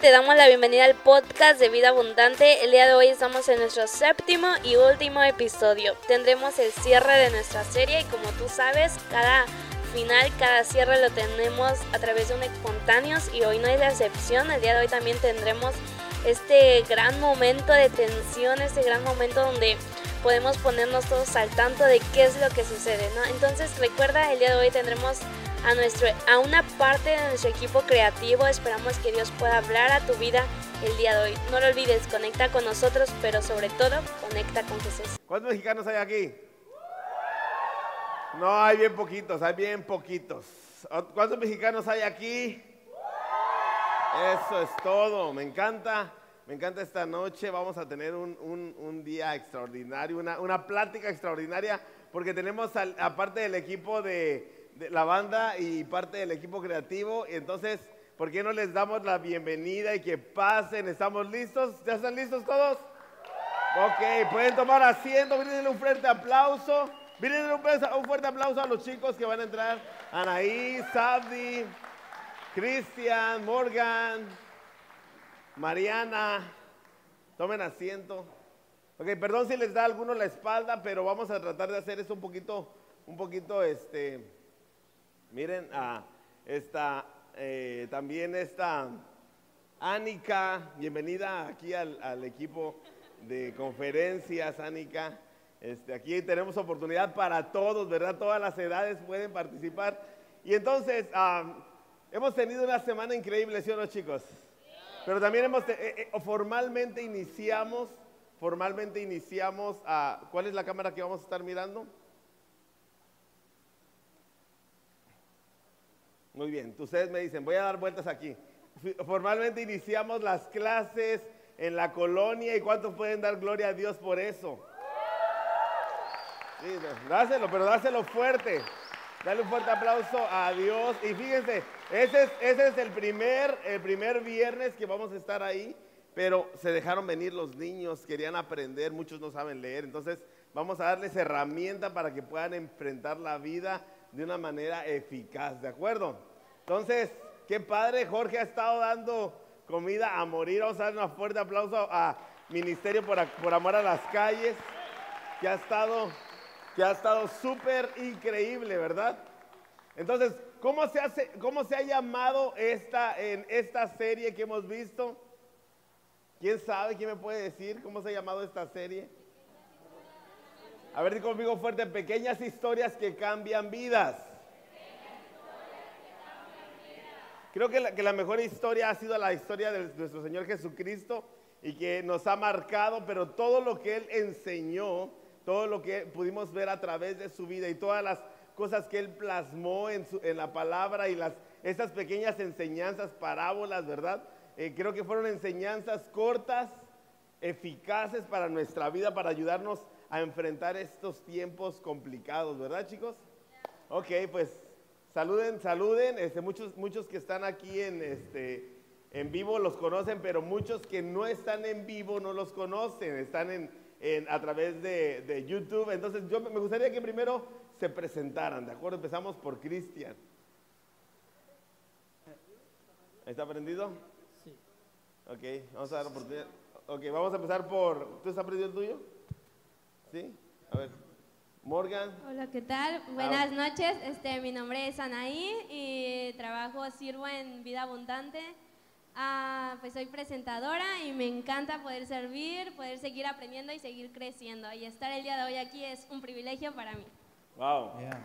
te damos la bienvenida al podcast de Vida Abundante. El día de hoy estamos en nuestro séptimo y último episodio. Tendremos el cierre de nuestra serie y como tú sabes, cada final, cada cierre lo tenemos a través de un espontáneos y hoy no es la excepción. El día de hoy también tendremos este gran momento de tensión, este gran momento donde podemos ponernos todos al tanto de qué es lo que sucede, ¿no? Entonces recuerda, el día de hoy tendremos a, nuestro, a una parte de nuestro equipo creativo. Esperamos que Dios pueda hablar a tu vida el día de hoy. No lo olvides, conecta con nosotros, pero sobre todo, conecta con Jesús. ¿Cuántos mexicanos hay aquí? No, hay bien poquitos, hay bien poquitos. ¿Cuántos mexicanos hay aquí? Eso es todo, me encanta. Me encanta esta noche, vamos a tener un, día extraordinario, una, una, plática extraordinaria, porque tenemos aparte del equipo de, la banda y parte del equipo creativo. Entonces, ¿por qué no les damos la bienvenida y que pasen? ¿Estamos listos? ¿Ya están listos todos? Ok, pueden tomar asiento, brídenle un fuerte aplauso. Brídenle un, fuerte aplauso a los chicos que van a entrar. Anaí, Sabdi, Cristian, Morgan, Mariana. Tomen asiento. Ok, perdón si les da alguno la espalda, pero vamos a tratar de hacer esto un poquito, un poquito, este, Miren, a esta, eh, también esta Anika, bienvenida aquí al, equipo de conferencias, Anika. Este, aquí tenemos oportunidad para todos, ¿verdad? Todas las edades pueden participar. Y entonces, hemos tenido una semana increíble, ¿sí o no, chicos? Pero también hemos, eh, eh, formalmente iniciamos, formalmente iniciamos a, ¿cuál es la cámara que vamos a estar mirando? Muy bien, ustedes me dicen, voy a dar vueltas aquí. Formalmente iniciamos las clases en la colonia y cuántos pueden dar gloria a Dios por eso. Sí, dáselo, pero dáselo fuerte. Dale un fuerte aplauso a Dios. Y fíjense, ese es, ese es el, primer, el primer viernes que vamos a estar ahí, pero se dejaron venir los niños, querían aprender, muchos no saben leer. Entonces vamos a darles herramienta para que puedan enfrentar la vida de una manera eficaz, ¿de acuerdo? Entonces, qué padre, Jorge ha estado dando comida a morir. Vamos a dar un fuerte aplauso a Ministerio por, por Amor a las Calles, que ha estado que ha estado súper increíble, ¿verdad? Entonces, ¿cómo se, hace, ¿cómo se ha llamado esta, en esta serie que hemos visto? ¿Quién sabe? ¿Quién me puede decir cómo se ha llamado esta serie? A ver, conmigo fuerte, pequeñas historias que cambian vidas. Creo que la, que la, mejor historia ha sido la historia de nuestro Señor Jesucristo y que nos ha marcado, pero todo lo que Él enseñó, todo lo que pudimos ver a través de su vida y todas las cosas que Él plasmó en, su, en la palabra y las, esas pequeñas enseñanzas, parábolas, ¿verdad? Eh, creo que fueron enseñanzas cortas, eficaces para nuestra vida, para ayudarnos a enfrentar estos tiempos complicados, ¿verdad chicos? Ok, pues saluden, saluden. Este, muchos, muchos que están aquí en, este, en vivo los conocen, pero muchos que no están en vivo no los conocen, están en, en a través de, de, YouTube. Entonces yo me gustaría que primero se presentaran, ¿de acuerdo? Empezamos por Cristian. ¿Está aprendido? Sí. Ok, vamos a dar oportunidad. Ok, vamos a empezar por... ¿Tú has aprendido el tuyo? ¿Sí? A ver. Morgan. Hola, ¿qué tal? Buenas noches. Este, mi nombre es Anaí y trabajo, sirvo en Vida Abundante. Ah, pues soy presentadora y me encanta poder servir, poder seguir aprendiendo y seguir creciendo. Y estar el día de hoy aquí es un privilegio para mí. Wow. Yeah.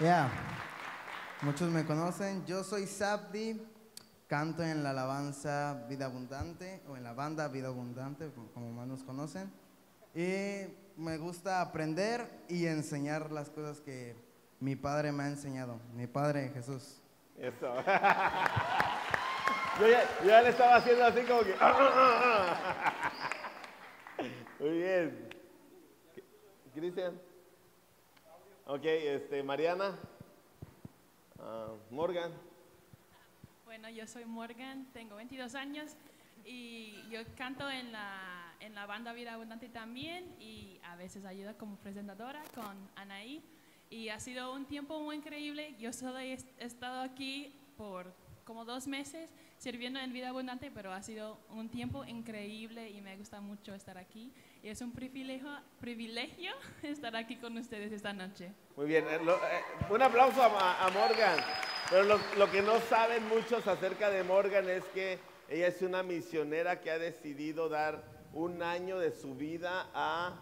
Yeah. Muchos me conocen. Yo soy Sabdi. Canto en la alabanza Vida Abundante o en la banda Vida Abundante, como más nos conocen. Y me gusta aprender y enseñar las cosas que mi padre me ha enseñado, mi padre Jesús. Eso. yo, ya, le estaba haciendo así como que... Muy bien. Cristian. Ok, este, Mariana. Ah, Morgan. Bueno, yo soy Morgan, tengo 22 años y yo canto en la, en la banda Vida Abundante también y a veces ayudo como presentadora con Anaí. Y ha sido un tiempo muy increíble. Yo solo he estado aquí por como dos meses sirviendo en Vida Abundante, pero ha sido un tiempo increíble y me gusta mucho estar aquí. Y es un privilegio, privilegio estar aquí con ustedes esta noche. Muy bien, eh, eh, un aplauso a, Morgan. Pero lo, lo, que no saben muchos acerca de Morgan es que ella es una misionera que ha decidido dar un año de su vida a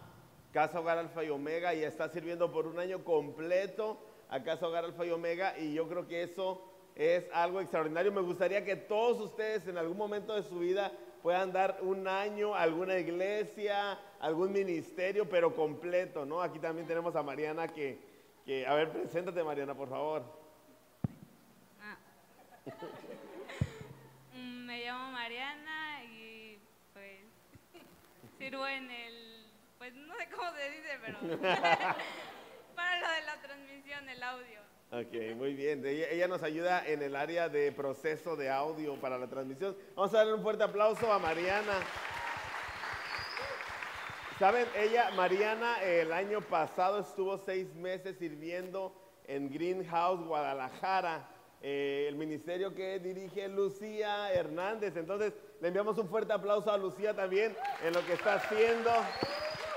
Casa Hogar Alfa y Omega y está sirviendo por un año completo a Casa Hogar Alfa y Omega y yo creo que eso es algo extraordinario. Me gustaría que todos ustedes en algún momento de su vida puedan dar un año a alguna iglesia, algún ministerio, pero completo, ¿no? Aquí también tenemos a Mariana que, que a ver, preséntate Mariana, por favor. Ah. Mm, me llamo Mariana sirvo en el, pues no sé cómo se dice, pero para lo de la transmisión, el audio. Ok, muy bien. Ella, nos ayuda en el área de proceso de audio para la transmisión. Vamos a darle un fuerte aplauso a Mariana. Saben, ella, Mariana, el año pasado estuvo seis meses sirviendo en Greenhouse, Guadalajara, eh, el ministerio que dirige Lucía Hernández. Entonces, le enviamos un fuerte aplauso a Lucía también en lo que está haciendo.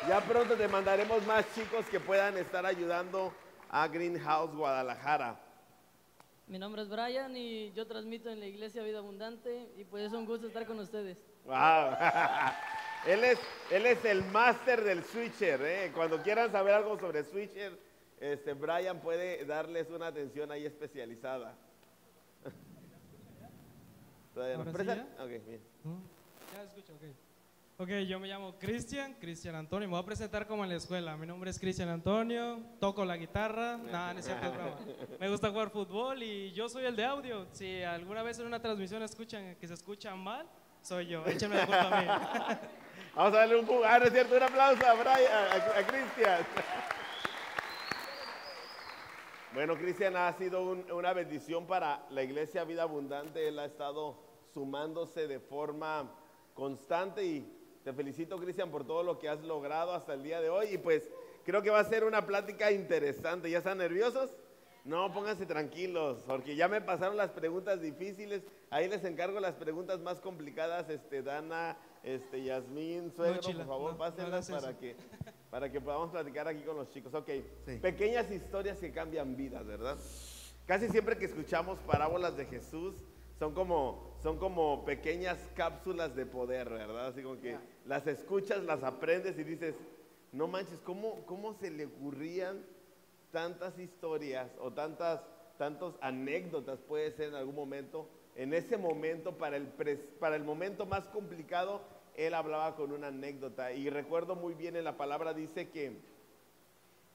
Ya pronto te mandaremos más chicos que puedan estar ayudando a Greenhouse Guadalajara. Mi nombre es Brian y yo transmito en la Iglesia Vida Abundante y pues es un gusto estar con ustedes. Wow. él, es, él es el máster del switcher. ¿eh? Cuando quieran saber algo sobre switcher, este, Brian puede darles una atención ahí especializada. ¿Todavía no? Okay, bien. Ya escucho, ok. Ok, yo me llamo Cristian, Cristian Antonio. Me voy a presentar como en la escuela. Mi nombre es Cristian Antonio, toco la guitarra. Nada, no es cierto, Me gusta jugar fútbol y yo soy el de audio. Si alguna vez en una transmisión escuchan que se escucha mal, soy yo. Échenme la culpa a mí. Vamos a darle un, ah, es cierto? un aplauso a, a, Cristian. Bueno, Cristian ha sido una bendición para la iglesia Vida Abundante. Él ha estado sumándose de forma constante y te felicito, Cristian, por todo lo que has logrado hasta el día de hoy. Y pues creo que va a ser una plática interesante. ¿Ya están nerviosos? No, pónganse tranquilos, porque ya me pasaron las preguntas difíciles. Ahí les encargo las preguntas más complicadas, este, Dana, este, Yasmín, suegro, por favor, pásenlas para que, para que podamos platicar aquí con los chicos. Ok, pequeñas historias que cambian vidas, ¿verdad? Casi siempre que escuchamos parábolas de Jesús, son como, son como pequeñas cápsulas de poder, ¿verdad? Así como que las escuchas, las aprendes y dices, no manches, ¿cómo, cómo se le ocurrían tantas historias o tantas tantos anécdotas puede ser en algún momento? En ese momento, para el, para el momento más complicado, él hablaba con una anécdota. Y recuerdo muy bien en la palabra, dice que,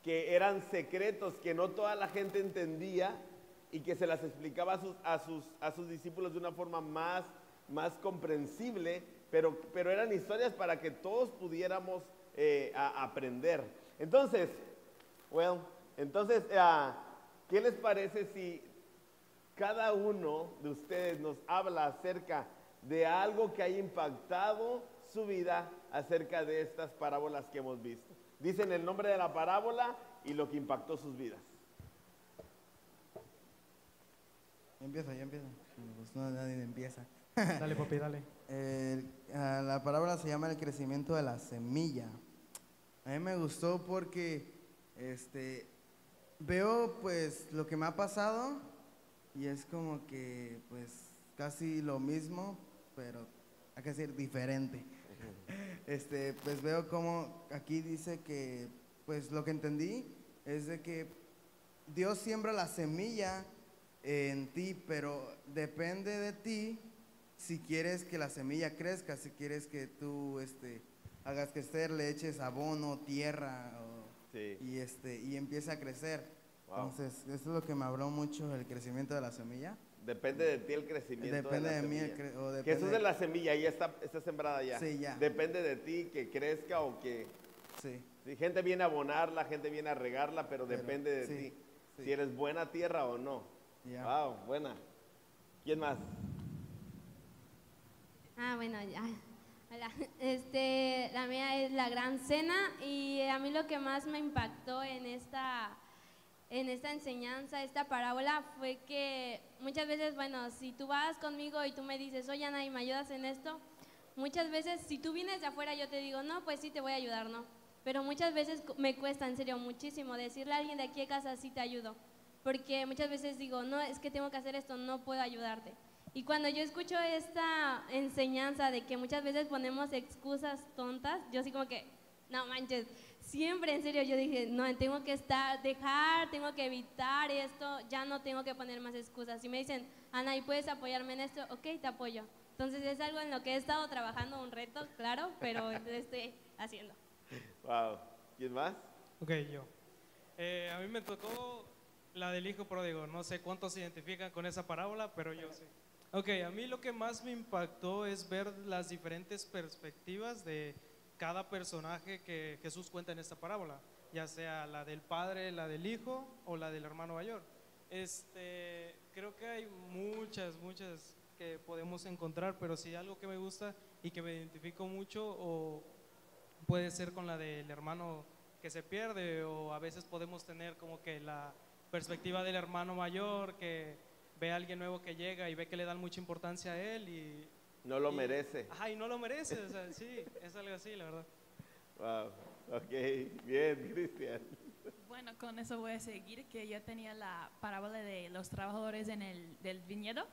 que eran secretos que no toda la gente entendía, y que se las explicaba a sus, a sus, a sus discípulos de una forma más, más comprensible, pero, pero eran historias para que todos pudiéramos eh, aprender. Entonces, well, entonces, uh, ¿qué les parece si cada uno de ustedes nos habla acerca de algo que haya impactado su vida acerca de estas parábolas que hemos visto? Dicen el nombre de la parábola y lo que impactó sus vidas. Empieza, ya empieza. Pues no, nadie empieza. Dale, papi, dale. la palabra se llama el crecimiento de la semilla. A mí me gustó porque este, veo pues lo que me ha pasado y es como que pues casi lo mismo, pero hay que decir diferente. Este, pues veo como aquí dice que pues lo que entendí es de que Dios siembra la semilla en ti, pero depende de ti si quieres que la semilla crezca, si quieres que tú este, hagas crecer, le eches abono, tierra y, este, y empiece a crecer. Entonces, eso es lo que me habló mucho, el crecimiento de la semilla. Depende de ti el crecimiento. Depende de, mí. que eso es de la semilla, ya está, está sembrada ya. Sí, ya. Depende de ti que crezca o que... Sí. Si gente viene a abonarla, gente viene a regarla, pero, depende de ti. Si eres buena tierra o no. Wow, buena. ¿Quién más? Ah, bueno, ya. Hola. Este, la mía es la gran cena y a mí lo que más me impactó en esta en esta enseñanza, esta parábola, fue que muchas veces, bueno, si tú vas conmigo y tú me dices, oye Ana, ¿y me ayudas en esto? Muchas veces, si tú vienes de afuera, yo te digo, no, pues sí, te voy a ayudar, ¿no? Pero muchas veces me cuesta, en serio, muchísimo decirle a alguien de aquí a casa, sí te ayudo. Porque muchas veces digo, no, es que tengo que hacer esto, no puedo ayudarte. Y cuando yo escucho esta enseñanza de que muchas veces ponemos excusas tontas, yo así como que, no manches, siempre en serio yo dije, no, tengo que estar, dejar, tengo que evitar esto, ya no tengo que poner más excusas. Si me dicen, Ana, ¿y puedes apoyarme en esto? Ok, te apoyo. Entonces es algo en lo que he estado trabajando, un reto, claro, pero lo estoy haciendo. Wow. ¿Quién más? Ok, yo. Eh, a mí me tocó la del hijo pródigo. No sé cuántos se identifican con esa parábola, pero yo sí. Ok, a mí lo que más me impactó es ver las diferentes perspectivas de cada personaje que Jesús cuenta en esta parábola, ya sea la del padre, la del hijo o la del hermano mayor. Este, creo que hay muchas, muchas que podemos encontrar, pero si algo que me gusta y que me identifico mucho o puede ser con la del hermano que se pierde o a veces podemos tener como que la perspectiva del hermano mayor que ve a alguien nuevo que llega y ve que le dan mucha importancia a él y... No lo merece. Ajá, y no lo merece, o sea, sí, es algo así, la verdad. Wow, ok, bien, Cristian. Bueno, con eso voy a seguir, que yo tenía la parábola de los trabajadores en el del viñedo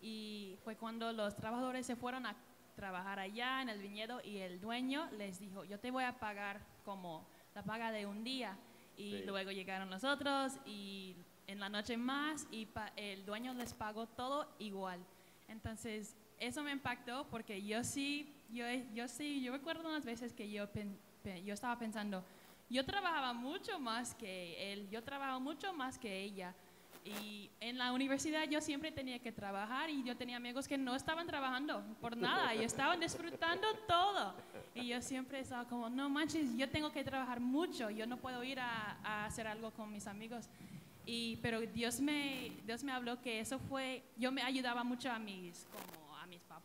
y fue cuando los trabajadores se fueron a trabajar allá en el viñedo y el dueño les dijo, yo te voy a pagar como la paga de un día. Y luego llegaron los otros y en la noche más y el dueño les pagó todo igual. Entonces, eso me impactó porque yo sí, yo, yo sí, yo recuerdo unas veces que yo, yo estaba pensando, yo trabajaba mucho más que él, yo trabajaba mucho más que ella. Y en la universidad yo siempre tenía que trabajar y yo tenía amigos que no estaban trabajando por nada y estaban disfrutando todo. Y yo siempre estaba como, no manches, yo tengo que trabajar mucho, yo no puedo ir a, a hacer algo con mis amigos. Y, pero Dios me, Dios me habló que eso fue, yo me ayudaba mucho a mis, como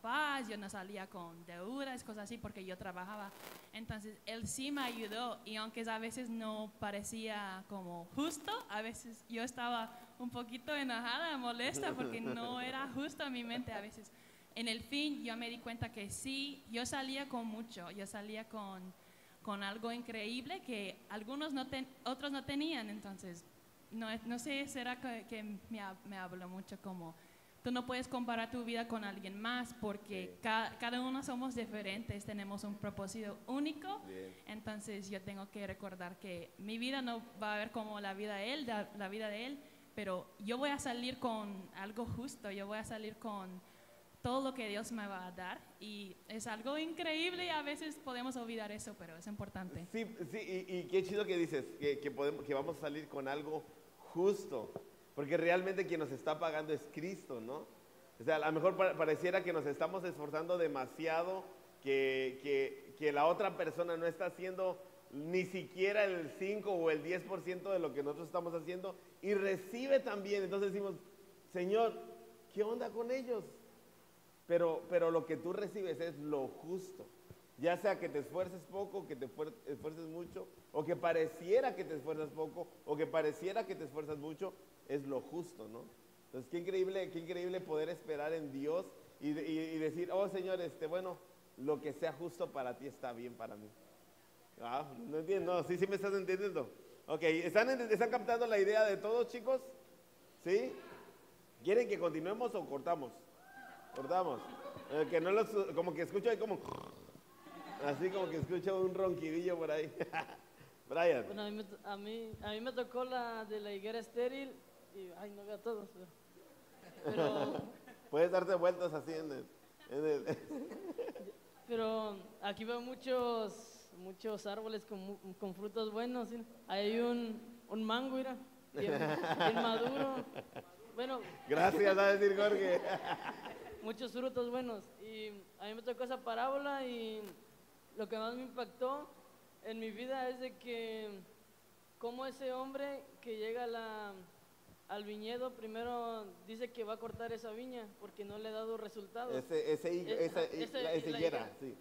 papás, yo no salía con deudas, cosas así, porque yo trabajaba. Entonces, Él sí me ayudó y aunque a veces no parecía como justo, a veces yo estaba un poquito enojada, molesta, porque no era justo a mi mente a veces. En el fin, yo me di cuenta que sí, yo salía con mucho, yo salía con, con algo increíble que algunos no ten, otros no tenían, entonces no, no sé, será que, me, me habló mucho como, tú no puedes comparar tu vida con alguien más porque cada uno somos diferentes, tenemos un propósito único, entonces yo tengo que recordar que mi vida no va a ver como la vida de él, la, vida de él, pero yo voy a salir con algo justo, yo voy a salir con todo lo que Dios me va a dar y es algo increíble y a veces podemos olvidar eso, pero es importante. Sí, sí, y, qué chido que dices, que, que, podemos, que vamos a salir con algo justo, porque realmente quien nos está pagando es Cristo, ¿no? O sea, a lo mejor pareciera que nos estamos esforzando demasiado, que, que, que la otra persona no está haciendo ni siquiera el 5 o el 10% de lo que nosotros estamos haciendo y recibe también. Entonces decimos, Señor, ¿qué onda con ellos? Pero, pero lo que tú recibes es lo justo. Ya sea que te esfuerces poco, que te esfuerces mucho, o que pareciera que te esfuerzas poco, o que pareciera que te esfuerzas mucho, es lo justo, ¿no? Entonces, qué increíble, qué increíble poder esperar en Dios y, decir, oh Señor, este, bueno, lo que sea justo para ti está bien para mí. Ah, no entiendo, no, sí, sí me estás entendiendo. Ok, ¿están, ¿están captando la idea de todos, chicos? ¿Sí? ¿Quieren que continuemos o cortamos? Cortamos. Eh, que no los, como que escucho ahí como... Así como que escucho un ronquidillo por ahí. Brian. Bueno, a mí, a mí, a mí me tocó la de la higuera estéril y, ay, no veo a todos. Pero, Puedes darte vueltas así en el... En el pero aquí veo muchos, muchos árboles con, con frutos buenos. Hay un, un mango, mira, bien, maduro. Bueno. Gracias a decir Jorge. muchos frutos buenos. Y a mí me tocó esa parábola y lo que más me impactó en mi vida es de que como ese hombre que llega al viñedo primero dice que va a cortar esa viña porque no le ha dado resultados. Ese, ese, esa, sí.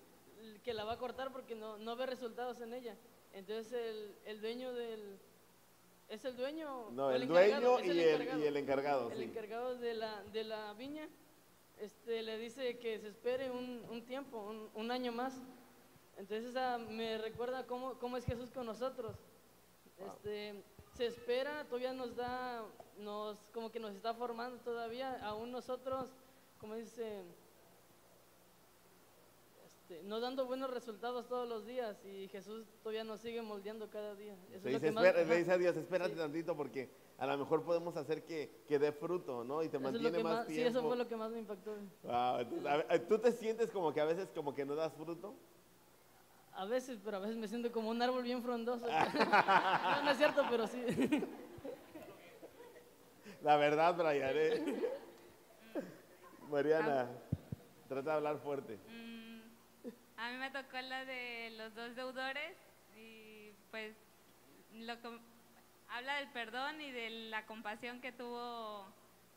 Que la va a cortar porque no, no ve resultados en ella. Entonces el, el dueño del, es el dueño. No, el, dueño y, el, encargado. El encargado de la, de la viña este, le dice que se espere un, tiempo, un, año más. Entonces me recuerda cómo, cómo, es Jesús con nosotros. Este, se espera, todavía nos da, nos, como que nos está formando todavía, aún nosotros, como dice, este, no dando buenos resultados todos los días y Jesús todavía nos sigue moldeando cada día. le dice a Dios, espérate tantito porque a lo mejor podemos hacer que, que dé fruto, ¿no? Y te mantiene más, tiempo. Sí, eso fue lo que más me impactó. ¿Tú te sientes como que a veces como que no das fruto? A veces, pero a veces me siento como un árbol bien frondoso. no, es cierto, pero sí. La verdad, Brian. ¿eh? Mariana, trata de hablar fuerte. Mm, a mí me tocó la de los dos deudores y pues lo que habla del perdón y de la compasión que tuvo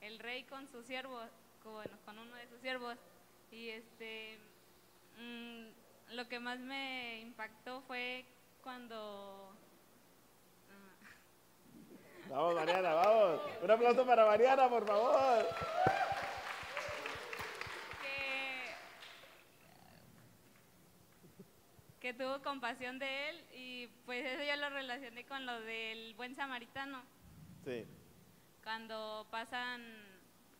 el rey con sus siervos, con, con uno de sus siervos. Y este, mm, lo que más me impactó fue cuando... Ah, vamos, Mariana, vamos. Un aplauso para Mariana, por favor. que tuvo compasión de él y pues eso yo lo relacioné con lo del buen samaritano. Sí. Cuando pasan,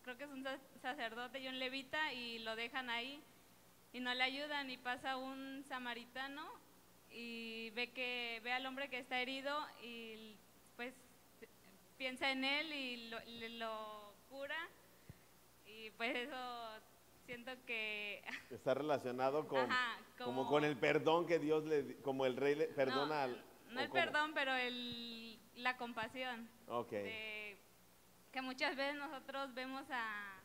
creo que es un sacerdote y un levita y lo dejan ahí y no le ayudan y pasa un samaritano y ve que ve al hombre que está herido y pues piensa en él y lo, lo cura y pues eso siento que está relacionado con como, con el perdón que Dios le como el rey le perdona al no el perdón pero el la compasión okay. que muchas veces nosotros vemos a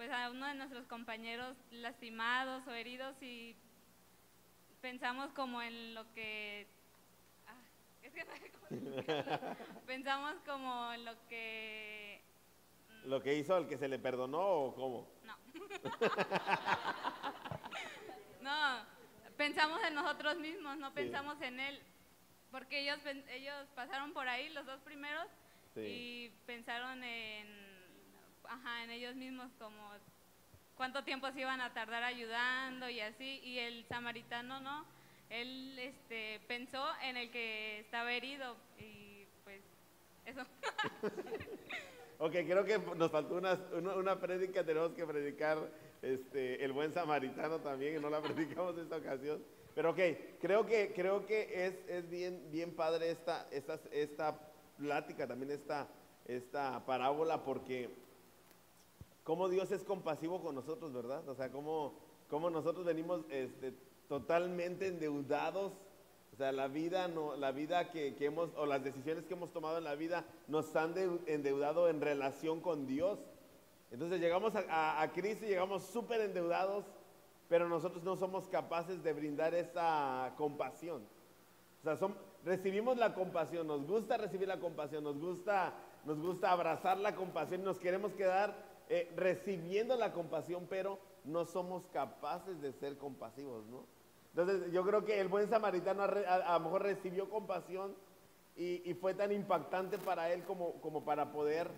pues a uno de nuestros compañeros lastimados o heridos y pensamos como en lo que ah, es que no pensamos como en lo que lo que hizo el que se le perdonó o cómo no. No, pensamos en nosotros mismos, no pensamos en él. Porque ellos, ellos pasaron por ahí, los dos primeros, y pensaron en, ajá, en ellos mismos como cuánto tiempo se iban a tardar ayudando y así. Y el samaritano no, él este, pensó en el que estaba herido y pues eso. ok, creo que nos faltó una, una, una prédica, tenemos que predicar este, el buen samaritano también, no la predicamos esta ocasión. Pero ok, creo que, creo que es, es bien, bien padre esta, esta, esta plática, también esta, esta parábola, porque cómo Dios es compasivo con nosotros, ¿verdad? O sea, cómo, cómo nosotros venimos este, totalmente endeudados. O sea, la vida, no, la vida que, que, hemos, o las decisiones que hemos tomado en la vida nos han endeudado en relación con Dios. Entonces llegamos a, a, Cristo y llegamos súper endeudados, pero nosotros no somos capaces de brindar esa compasión. O sea, recibimos la compasión, nos gusta recibir la compasión, nos gusta, nos gusta abrazar la compasión, nos queremos quedar eh, recibiendo la compasión, pero no somos capaces de ser compasivos, ¿no? Entonces yo creo que el buen samaritano a, lo mejor recibió compasión y, y, fue tan impactante para él como, como para poder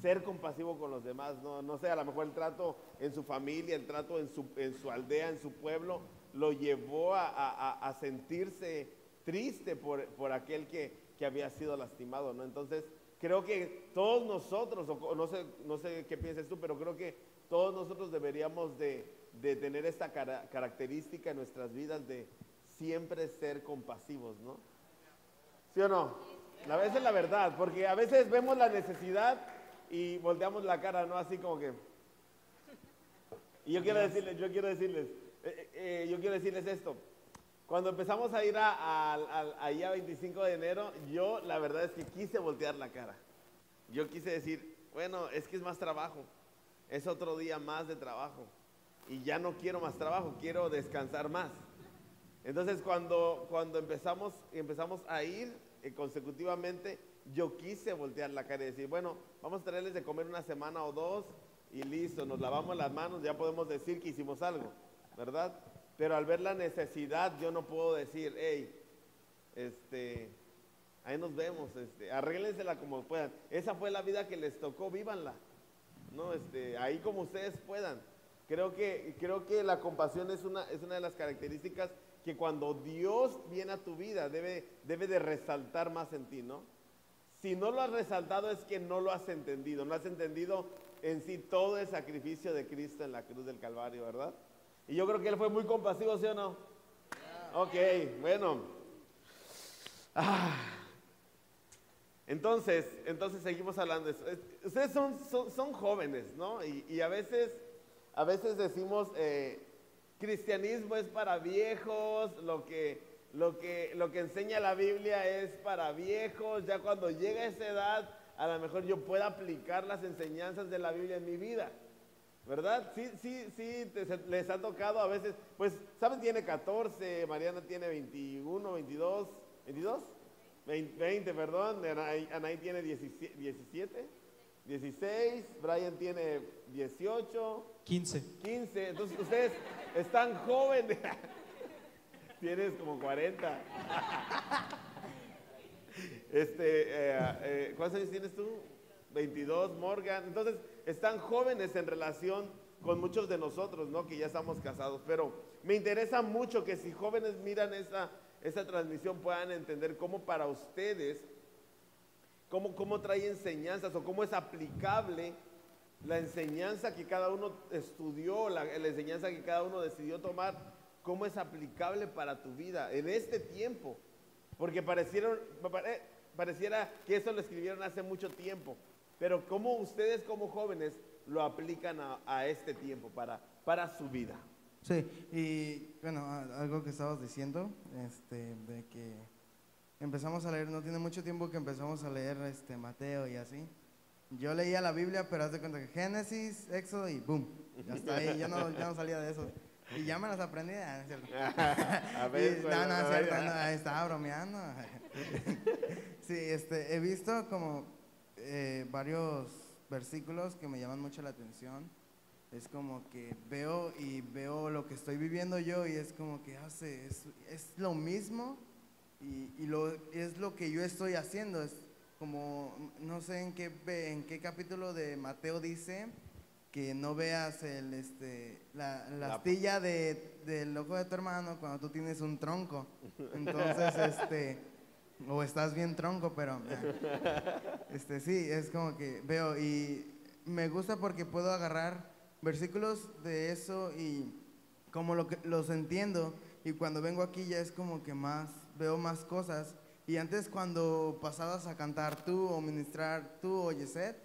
ser compasivo con los demás, no, no sé, a lo mejor el trato en su familia, el trato en su, en su aldea, en su pueblo, lo llevó a, sentirse triste por, por aquel que, que, había sido lastimado, ¿no? Entonces, creo que todos nosotros, o no sé, no sé qué piensas tú, pero creo que todos nosotros deberíamos de, de tener esta característica en nuestras vidas de siempre ser compasivos, ¿no? ¿Sí o no? A veces la verdad, porque a veces vemos la necesidad y volteamos la cara, ¿no? Así como que... Y yo quiero decirles, yo quiero decirles, eh, eh, yo quiero decirles esto. Cuando empezamos a ir a, a 25 de enero, yo la verdad es que quise voltear la cara. Yo quise decir, bueno, es que es más trabajo, es otro día más de trabajo y ya no quiero más trabajo, quiero descansar más. Entonces cuando, cuando empezamos, empezamos a ir eh, consecutivamente, yo quise voltear la cara y decir, bueno, vamos a traerles de comer una semana o dos y listo, nos lavamos las manos, ya podemos decir que hicimos algo, ¿verdad? Pero al ver la necesidad, yo no puedo decir, hey, este, Ahí nos vemos, este, arréglensela como puedan. Esa fue la vida que les tocó, vívanla. ¿no? Este, ahí como ustedes puedan. Creo que, creo que la compasión es una, es una de las características que cuando Dios viene a tu vida debe, debe de resaltar más en ti, ¿no? Si no lo has resaltado es que no lo has entendido, no has entendido en sí todo el sacrificio de Cristo en la cruz del Calvario, ¿verdad? Y yo creo que Él fue muy compasivo, ¿sí o no? Ok, bueno. Ah. Entonces, entonces seguimos hablando. Ustedes son, son, jóvenes, ¿no? Y, a veces, a veces decimos, eh, cristianismo es para viejos, lo que, lo, que, lo que enseña la Biblia es para viejos. Ya cuando llega esa edad, a lo mejor yo pueda aplicar las enseñanzas de la Biblia en mi vida. ¿Verdad? Sí, sí, sí, les ha tocado a veces, pues, ¿saben? Tiene 14, Mariana tiene 21, 22, 22, 20, perdón, Anaí, tiene 17, 16, Brian tiene 18, 15. 15, entonces ustedes están jóvenes, tienes como 40. Este, eh, eh, ¿cuántos años tienes tú? 22, Morgan. Entonces, están jóvenes en relación con muchos de nosotros, ¿no? Que ya estamos casados. Pero me interesa mucho que si jóvenes miran esa, esa transmisión puedan entender cómo para ustedes, cómo, cómo trae enseñanzas o cómo es aplicable la enseñanza que cada uno estudió, la, enseñanza que cada uno decidió tomar, cómo es aplicable para tu vida en este tiempo. Porque parecieron, pareciera que eso lo escribieron hace mucho tiempo. Pero ¿cómo ustedes como jóvenes lo aplican a, este tiempo para, para su vida? Sí, y bueno, algo que estabas diciendo, este, de que empezamos a leer, no tiene mucho tiempo que empezamos a leer este, Mateo y así. Yo leía la Biblia, pero haz de cuenta que Génesis, Éxodo y boom, ya está ahí, ya no, ya no salía de eso. Y ya me las aprendí, ah, ¿no cierto? a ver, no, no, es cierto, no, estaba bromeando. sí, este, he visto como eh, varios versículos que me llaman mucho la atención. Es como que veo y veo lo que estoy viviendo yo y es como que hace, es, es lo mismo y, y, lo, es lo que yo estoy haciendo. Es como, no sé en qué, en qué capítulo de Mateo dice que no veas el, este, la, la astilla de, del ojo de tu hermano cuando tú tienes un tronco. Entonces, este o estás bien tronco, pero este sí, es como que veo y me gusta porque puedo agarrar versículos de eso y como lo que, los entiendo y cuando vengo aquí ya es como que más veo más cosas y antes cuando pasabas a cantar tú o ministrar tú o Yeset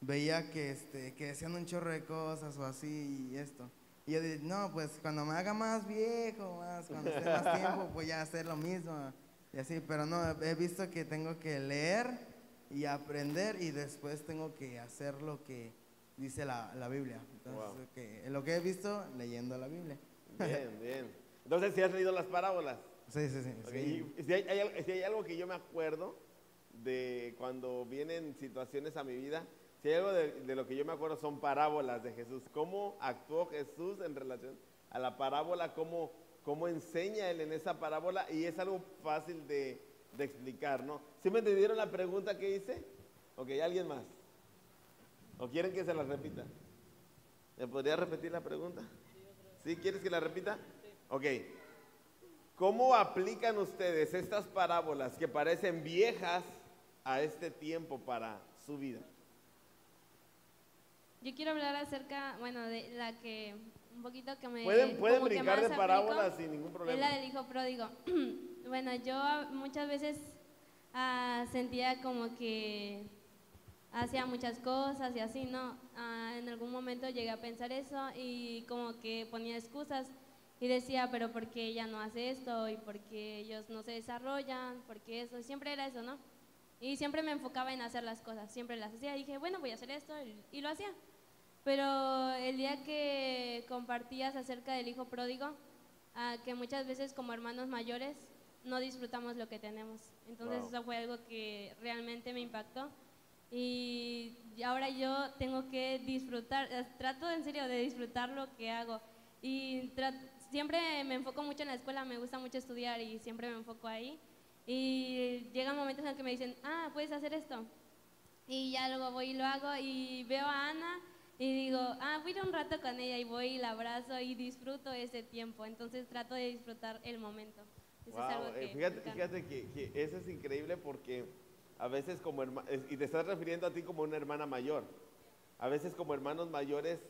veía que este que decían un chorro de cosas o así y esto y yo dije, no, pues cuando me haga más viejo, más, cuando esté más tiempo, voy a hacer lo mismo. Y así, pero no, he visto que tengo que leer y aprender y después tengo que hacer lo que dice la, la Biblia. Entonces, que, lo que he visto leyendo la Biblia. Bien, bien. Entonces, ¿si has leído las parábolas? Sí, sí, sí. Si, hay, si, hay, algo que yo me acuerdo de cuando vienen situaciones a mi vida, si hay algo de, de, lo que yo me acuerdo son parábolas de Jesús. ¿Cómo actuó Jesús en relación a la parábola? ¿Cómo cómo enseña él en esa parábola y es algo fácil de, explicar, ¿no? ¿Sí me entendieron la pregunta que hice? Ok, ¿alguien más? ¿O quieren que se la repita? ¿Me podría repetir la pregunta? ¿Sí? ¿Quieres que la repita? Ok. ¿Cómo aplican ustedes estas parábolas que parecen viejas a este tiempo para su vida? Yo quiero hablar acerca, bueno, de la que un poquito que me... Pueden, pueden brincar de parábolas sin ningún problema. Es la del hijo pródigo. bueno, yo muchas veces ah, sentía como que hacía muchas cosas y así, ¿no? Ah, en algún momento llegué a pensar eso y como que ponía excusas y decía, pero ¿por qué ella no hace esto? ¿Y por qué ellos no se desarrollan? ¿Por qué eso? Siempre era eso, ¿no? Y siempre me enfocaba en hacer las cosas, siempre las hacía. Y dije, bueno, voy a hacer esto y lo hacía. Pero el día que compartías acerca del hijo pródigo, que muchas veces como hermanos mayores no disfrutamos lo que tenemos. Entonces eso fue algo que realmente me impactó. Y ahora yo tengo que disfrutar, eh, trato en serio de disfrutar lo que hago. Y siempre me enfoco mucho en la escuela, me gusta mucho estudiar y siempre me enfoco ahí. Y llegan momentos en que me dicen, ah, puedes hacer esto. Y ya luego voy y lo hago y veo a Ana y digo, ah, voy a ir un rato con ella y voy y la abrazo y disfruto ese tiempo. Entonces trato de disfrutar el momento. Eh, fíjate, fíjate que, que, eso es increíble porque a veces como hermana, y te estás refiriendo a ti como una hermana mayor, a veces como hermanos mayores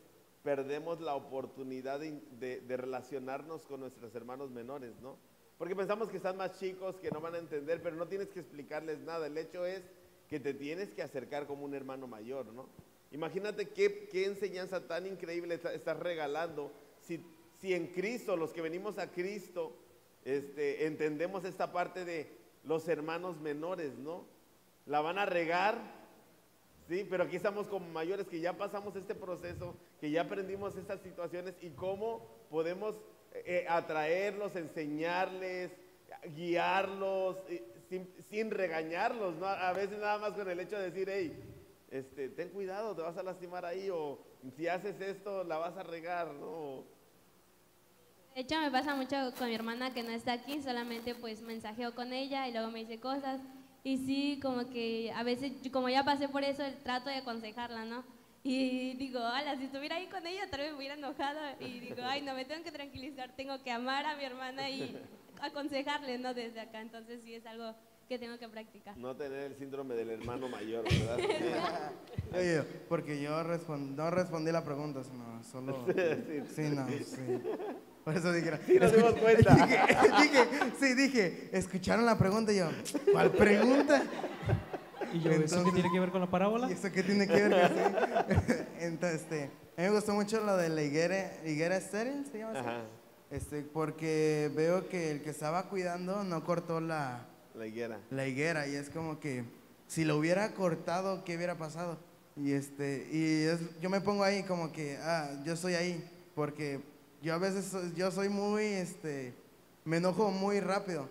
perdemos la oportunidad de, de, relacionarnos con nuestros hermanos menores, ¿no? Porque pensamos que están más chicos, que no van a entender, pero no tienes que explicarles nada. El hecho es que te tienes que acercar como un hermano mayor, ¿no? Imagínate qué, qué enseñanza tan increíble estás regalando si, en Cristo, los que venimos a Cristo, este, entendemos esta parte de los hermanos menores, ¿no? La van a regar, ¿sí? Pero aquí estamos como mayores que ya pasamos este proceso, que ya aprendimos estas situaciones y cómo podemos eh, atraerlos, enseñarles, guiarlos, sin, sin, regañarlos, ¿no? A veces nada más con el hecho de decir, hey, este, ten cuidado, te vas a lastimar ahí, o si haces esto, la vas a regar, ¿no? De hecho, me pasa mucho con mi hermana que no está aquí, solamente pues mensajeo con ella y luego me dice cosas. Y sí, como que a veces, como ya pasé por eso, trato de aconsejarla, ¿no? Y digo, ala, si estuviera ahí con ella, tal vez me hubiera enojado. Y digo, ay, no, me tengo que tranquilizar, tengo que amar a mi hermana y aconsejarle, ¿no? Desde acá. Entonces sí es algo que tengo que practicar. No tener el síndrome del hermano mayor, ¿verdad? Oye, porque yo no respondí la pregunta, sino solo... Sí, no, sí. Por eso dije. Sí, nos dimos cuenta. Dije, sí, dije, ¿escucharon la pregunta? Y yo, ¿cuál pregunta? ¿Y yo, eso qué tiene que ver con la parábola? ¿Y eso qué tiene que ver Entonces, este, a mí me gustó mucho lo de la higuera, higuera estéril, ¿se llama así? Ajá. Este, porque veo que el que estaba cuidando no cortó la, la higuera. La higuera, y es como que si lo hubiera cortado, ¿qué hubiera pasado? Y, este, y yo me pongo ahí como que, ah, yo estoy ahí, porque yo a veces yo soy muy, este, me enojo muy rápido.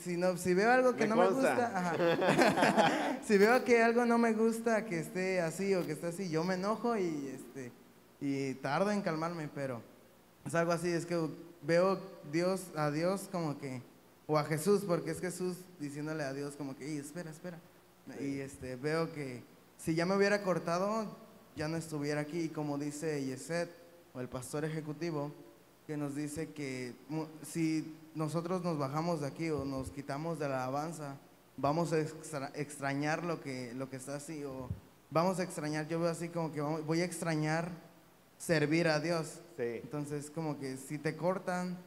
si, no, si veo algo que no me gusta, si veo que algo no me gusta, que esté así o que esté así, yo me enojo y, este, y tardo en calmarme, pero es algo así, es que veo Dios, a Dios como que, o a Jesús, porque es Jesús diciéndole a Dios como que, espera, espera. Y este, veo que si ya me hubiera cortado, ya no estuviera aquí, y como dice Yeset, el pastor ejecutivo, que nos dice que si nosotros nos bajamos de aquí o nos quitamos de la alabanza, vamos a extrañar lo que, lo que está así, o vamos a extrañar, yo veo así como que voy a extrañar servir a Dios. Entonces, como que si te cortan,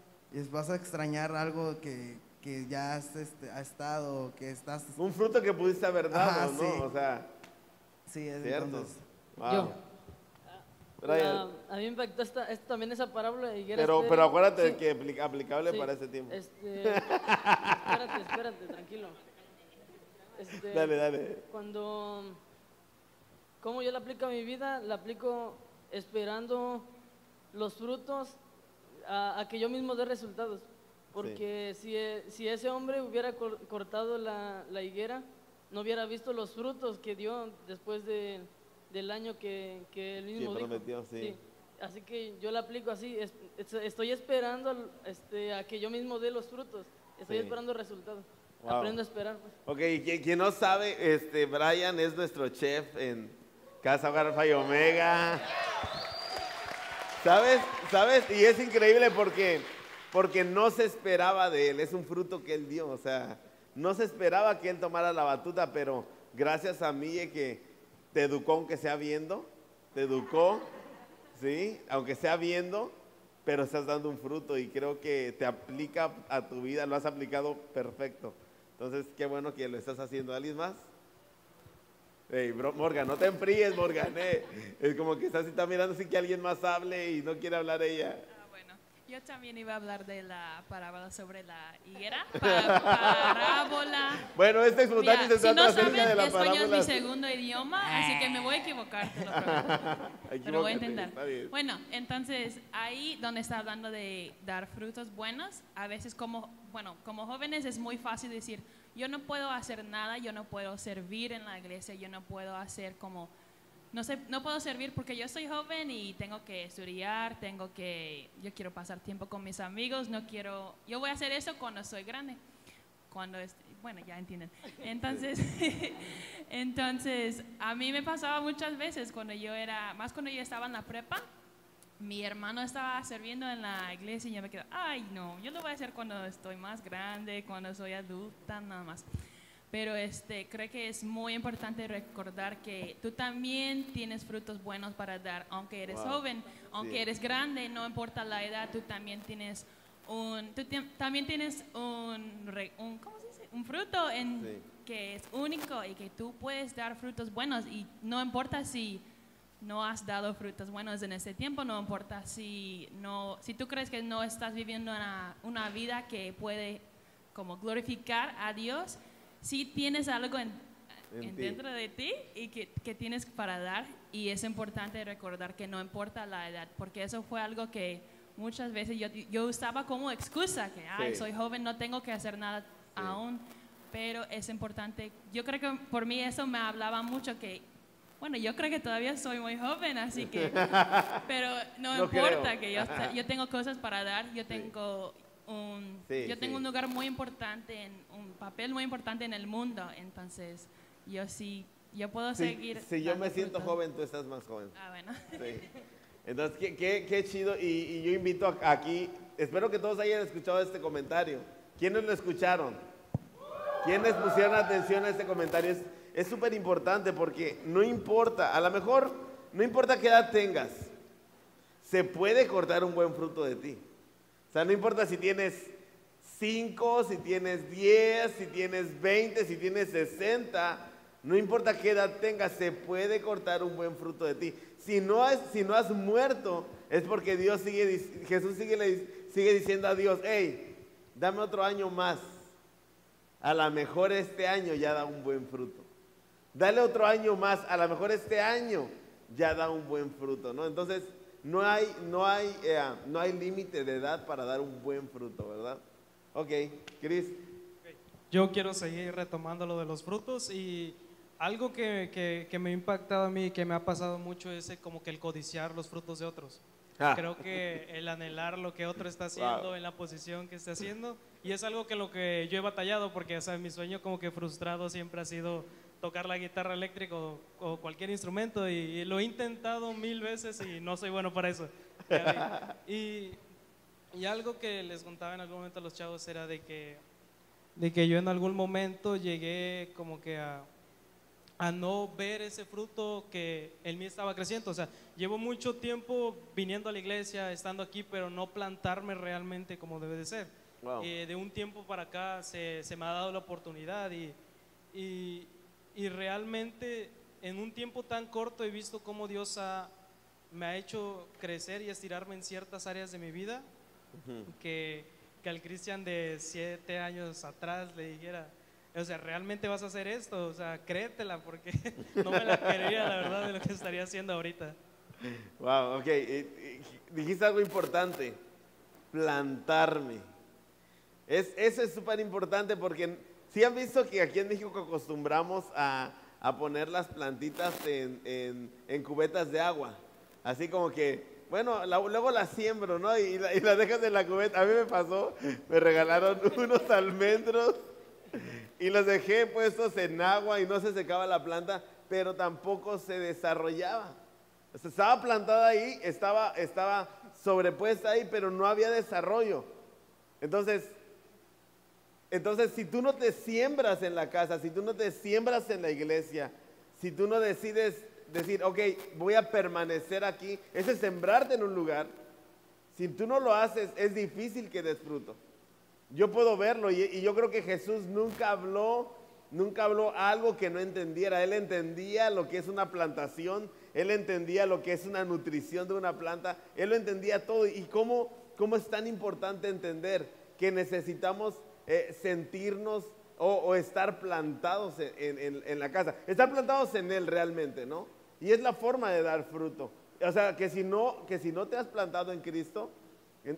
vas a extrañar algo que, que ya has, este, ha estado, que estás... Un fruto que pudiste haber dado, ¿no? O sea... Sí, es cierto. a mí me impactó esta, también esa parábola de Pero, pero acuérdate de que aplicable para ese tiempo. Este, espérate, espérate, tranquilo. Este, dale, dale. Cuando, como yo la aplico a mi vida, la aplico esperando los frutos a, que yo mismo dé resultados. Porque si, e, si, ese hombre hubiera cortado la, la higuera, no hubiera visto los frutos que dio después de del año que, que él mismo Prometió, sí. Así que yo la aplico así, estoy esperando este, a que yo mismo dé los frutos, estoy esperando resultados. Aprendo a esperar. Pues. Ok, quien, quien, no sabe, este, Brian es nuestro chef en Casa Garfa y Omega. ¿Sabes? ¿Sabes? Y es increíble porque, porque no se esperaba de él, es un fruto que él dio, o sea, no se esperaba que él tomara la batuta, pero gracias a mí que te educó aunque sea viendo, te educó, ¿sí? Aunque sea viendo, pero estás dando un fruto y creo que te aplica a tu vida, lo has aplicado perfecto. Entonces, qué bueno que lo estás haciendo. ¿Alguien más? Hey, Morgan, no te enfríes, Morgan. Eh. Es como que estás está mirando sin que alguien más hable y no quiere hablar ella. Yo también iba a hablar de la parábola sobre la higuera. parábola. Bueno, este espontáneo se trata si no acerca de la español es mi segundo idioma, así que me voy a equivocar. Pero voy a intentar. Bueno, entonces ahí donde está hablando de dar frutos buenos, a veces como, bueno, como jóvenes es muy fácil decir, yo no puedo hacer nada, yo no puedo servir en la iglesia, yo no puedo hacer como no, sé, no puedo servir porque yo soy joven y tengo que estudiar, tengo que, yo quiero pasar tiempo con mis amigos, no quiero, yo voy a hacer eso cuando soy grande. Cuando bueno, ya entienden. Entonces, entonces, a mí me pasaba muchas veces cuando yo era, más cuando yo estaba en la prepa, mi hermano estaba sirviendo en la iglesia y yo me quedo, ay no, yo lo voy a hacer cuando estoy más grande, cuando soy adulta, nada más. Pero este, creo que es muy importante recordar que tú también tienes frutos buenos para dar, aunque eres joven, aunque eres grande, no importa la edad, tú también tienes un, tú también tienes un, un, ¿cómo se dice? un fruto en, que es único y que tú puedes dar frutos buenos. Y no importa si no has dado frutos buenos en ese tiempo, no importa si, no, si tú crees que no estás viviendo una, una vida que puede como glorificar a Dios, si tienes algo en, dentro de ti y que, que, tienes para dar y es importante recordar que no importa la edad, porque eso fue algo que muchas veces yo, yo usaba como excusa, que Ay, soy joven, no tengo que hacer nada aún, pero es importante, yo creo que por mí eso me hablaba mucho que, bueno, yo creo que todavía soy muy joven, así que, pero no, importa que yo, yo tengo cosas para dar, yo tengo yo tengo un lugar muy importante, en, un papel muy importante en el mundo, entonces yo sí, yo puedo seguir. Si yo me siento joven, tú estás más joven. Ah, bueno. Entonces, qué, qué, qué chido. Y, yo invito aquí, espero que todos hayan escuchado este comentario. ¿Quiénes lo escucharon? ¿Quiénes pusieron atención a este comentario? Es súper importante porque no importa, a lo mejor no importa qué edad tengas, se puede cortar un buen fruto de ti. O sea, no importa si tienes 5, si tienes 10, si tienes 20, si tienes 60, no importa qué edad tengas, se puede cortar un buen fruto de ti. Si no has, si no has muerto, es porque Dios sigue, Jesús sigue, sigue diciendo a Dios, hey, dame otro año más. A lo mejor este año ya da un buen fruto. Dale otro año más, a lo mejor este año ya da un buen fruto, ¿no? Entonces, no hay, no hay, eh, no hay límite de edad para dar un buen fruto, ¿verdad? Ok, Chris. Yo quiero seguir retomando lo de los frutos y algo que, que, me ha impactado a mí, que me ha pasado mucho, es como que el codiciar los frutos de otros. Ah. Creo que el anhelar lo que otro está haciendo en la posición que está haciendo, y es algo que lo que yo he batallado, porque o sea, mi sueño como que frustrado siempre ha sido tocar la guitarra eléctrica o, cualquier instrumento y, lo he intentado mil veces y no soy bueno para eso. Y, y, algo que les contaba en algún momento a los chavos era de que, de que yo en algún momento llegué como que a, a no ver ese fruto que en mí estaba creciendo. O sea, llevo mucho tiempo viniendo a la iglesia, estando aquí, pero no plantarme realmente como debe de ser. Eh, de un tiempo para acá se, se, me ha dado la oportunidad y, y, y realmente en un tiempo tan corto he visto cómo Dios ha, me ha hecho crecer y estirarme en ciertas áreas de mi vida que, que, al Cristian de siete años atrás le dijera, o sea, ¿realmente vas a hacer esto? O sea, créetela porque no me la creería la verdad de lo que estaría haciendo ahorita. Wow, ok. dijiste algo importante, plantarme. Es, eso es súper importante porque si han visto que aquí en México acostumbramos a, poner las plantitas en, cubetas de agua. Así como que, bueno, luego las siembro, ¿no? Y, las la dejas en la cubeta. A mí me pasó, me regalaron unos almendros y los dejé puestos en agua y no se secaba la planta, pero tampoco se desarrollaba. estaba plantada ahí, estaba, estaba sobrepuesta ahí, pero no había desarrollo. Entonces, entonces, si tú no te siembras en la casa, si tú no te siembras en la iglesia, si tú no decides decir, ok, voy a permanecer aquí, ese es sembrarte en un lugar. Si tú no lo haces, es difícil que des fruto. Yo puedo verlo y, y yo creo que Jesús nunca habló, nunca habló algo que no entendiera. Él entendía lo que es una plantación, él entendía lo que es una nutrición de una planta, él lo entendía todo. Y cómo, cómo es tan importante entender que necesitamos eh, sentirnos o, estar plantados en, la casa. Estar plantados en Él realmente, ¿no? Y es la forma de dar fruto. O sea, que si no, que si no te has plantado en Cristo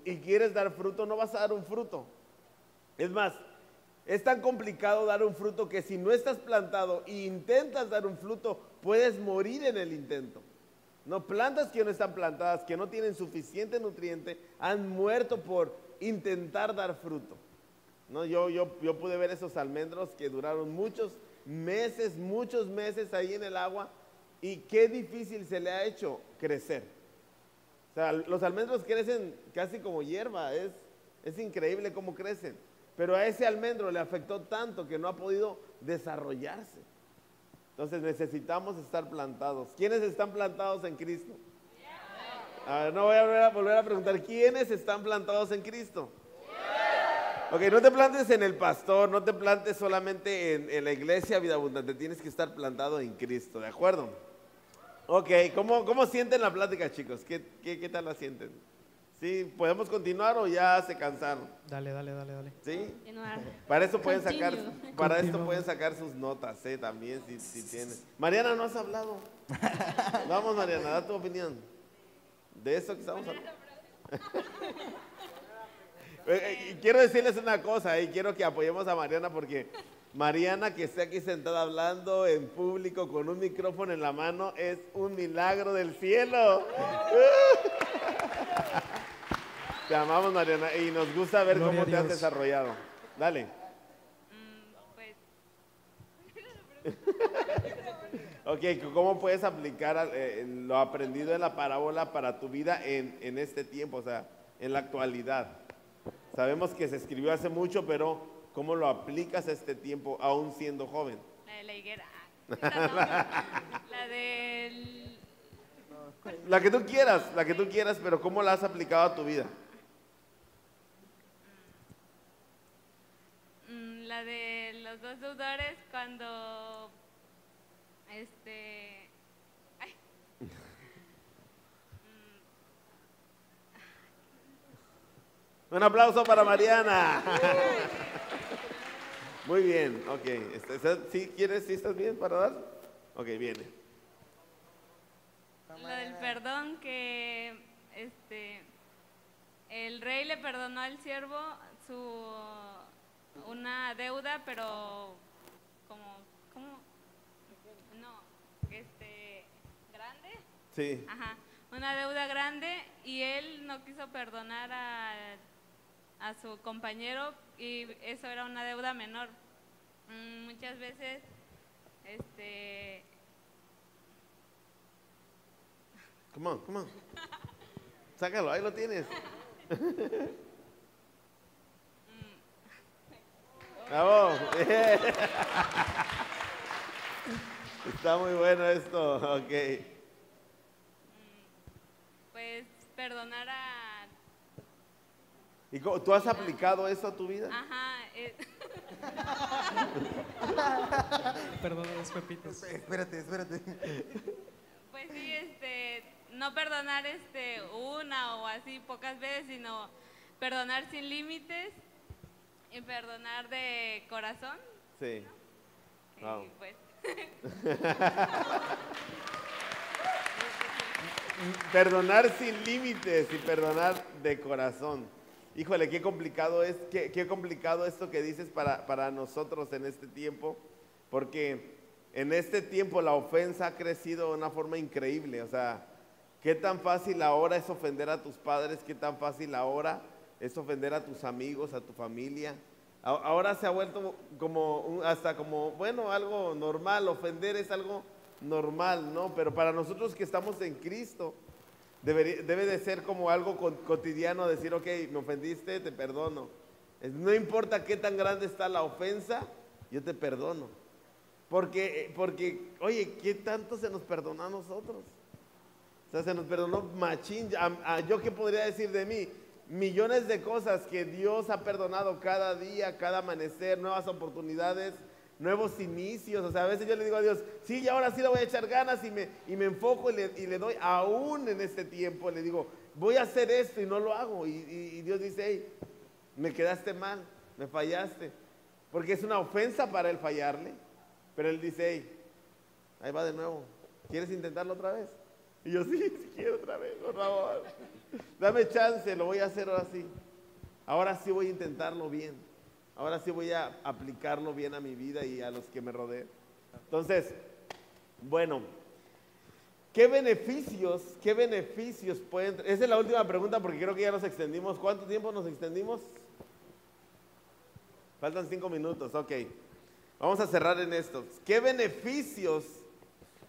y quieres dar fruto, no vas a dar un fruto. Es más, es tan complicado dar un fruto que si no estás plantado e intentas dar un fruto, puedes morir en el intento. No, plantas que no están plantadas, que no tienen suficiente nutriente, han muerto por intentar dar fruto. No, yo, yo, yo pude ver esos almendros que duraron muchos meses, muchos meses ahí en el agua y qué difícil se le ha hecho crecer. O sea, los almendros crecen casi como hierba, es, es increíble cómo crecen. Pero a ese almendro le afectó tanto que no ha podido desarrollarse. Entonces necesitamos estar plantados. ¿Quiénes están plantados en Cristo? A ver, no voy a volver a, preguntar, ¿quiénes están plantados en Cristo? Ok, no te plantes en el pastor, no te plantes solamente en, la iglesia vida abundante, tienes que estar plantado en Cristo, ¿de acuerdo? Ok, ¿cómo, cómo sienten la plática, chicos? ¿Qué, qué, qué tal la sienten? ¿Sí? ¿Podemos continuar o ya se cansaron? Dale, dale, dale, dale. ¿Sí? Para eso pueden sacar, para esto pueden sacar sus notas, ¿eh? También, si, si tienes. Mariana, no has hablado. Vamos, Mariana, da tu opinión. De eso que estamos hablando. Eh, eh, quiero decirles una cosa y quiero que apoyemos a Mariana porque Mariana que esté aquí sentada hablando en público con un micrófono en la mano es un milagro del cielo. Te amamos, Mariana, y nos gusta ver cómo te has desarrollado. Dale. ok, ¿cómo puedes aplicar eh, lo aprendido en la parábola para tu vida en, en, este tiempo, o sea, en la actualidad? Sabemos que se escribió hace mucho, pero ¿cómo lo aplicas a este tiempo aún siendo joven? La de la higuera. la del... La que tú quieras, la que tú quieras, pero ¿cómo la has aplicado a tu vida? la de los dos deudores cuando este Un aplauso para Mariana. Muy bien, ok. ¿Sí quieres? ¿Sí estás bien para dar? Ok, viene. Lo del perdón que este el rey le perdonó al siervo su una deuda, pero como, ¿cómo? No, este, grande. Sí. Ajá, una deuda grande y él no quiso perdonar a, a su compañero y eso era una deuda menor. Mm, muchas veces, este... Come on, come on. Sácalo, ahí lo tienes. Está muy bueno esto, ok. Pues perdonar a... ¿Y tú has aplicado eso a tu vida? Ajá. Eh. Perdona los pepitos. Espérate, espérate. Pues sí, este, no perdonar este una o así pocas veces, sino perdonar sin límites y perdonar de corazón. Sí. Pues. perdonar sin límites y perdonar de corazón. Híjole, qué complicado es, qué, qué complicado esto que dices para, para nosotros en este tiempo, porque en este tiempo la ofensa ha crecido de una forma increíble. O sea, qué tan fácil ahora es ofender a tus padres, qué tan fácil ahora es ofender a tus amigos, a tu familia. Ahora se ha vuelto como hasta como, bueno, algo normal, ofender es algo normal, ¿no? Pero para nosotros que estamos en Cristo, debe, debe de ser como algo cotidiano, decir, ok, me ofendiste, te perdono. No importa qué tan grande está la ofensa, yo te perdono. Porque, porque, oye, ¿qué tanto se nos perdonó a nosotros? O sea, se nos perdonó machín. ¿Yo qué podría decir de mí? millones de cosas que Dios ha perdonado cada día, cada amanecer, nuevas oportunidades, nuevos inicios. O sea, a veces yo le digo a Dios, sí, y ahora sí le voy a echar ganas y me, y me enfoco y le, doy, aún en este tiempo, le digo, voy a hacer esto y no lo hago. Y, Dios dice, hey, me quedaste mal, me fallaste. Porque es una ofensa para él fallarle. Pero él dice, hey, ahí va de nuevo. ¿Quieres intentarlo otra vez? Y yo, sí, sí quiero otra vez, por favor. Dame chance, lo voy a hacer ahora sí. Ahora sí voy a intentarlo bien. Ahora sí voy a aplicarlo bien a mi vida y a los que me rodeen. Entonces, bueno, ¿qué beneficios, qué beneficios pueden... Esa es la última pregunta porque creo que ya nos extendimos. ¿Cuánto tiempo nos extendimos? Faltan cinco minutos, ok. Vamos a cerrar en esto. ¿Qué beneficios,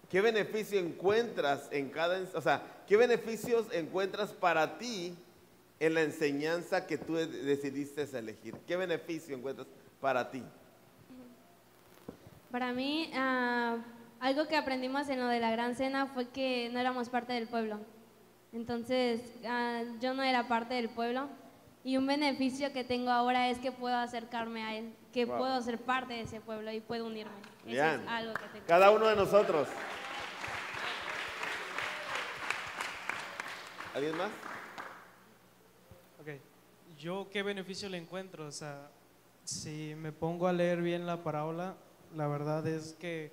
qué beneficio encuentras en cada, o sea, qué beneficios encuentras para ti en la enseñanza que tú decidiste elegir? ¿Qué beneficio encuentras para ti? Para mí, ah, algo que aprendimos en lo de la gran cena fue que no éramos parte del pueblo. Entonces, ah, yo no era parte del pueblo. Y un beneficio que tengo ahora es que puedo acercarme a él, que puedo ser parte de ese pueblo y puedo unirme. Eso es algo que tengo. Cada uno de nosotros. ¿Alguien más? Ok. Yo qué beneficio le encuentro, o sea, si me pongo a leer bien la parábola, la verdad es que,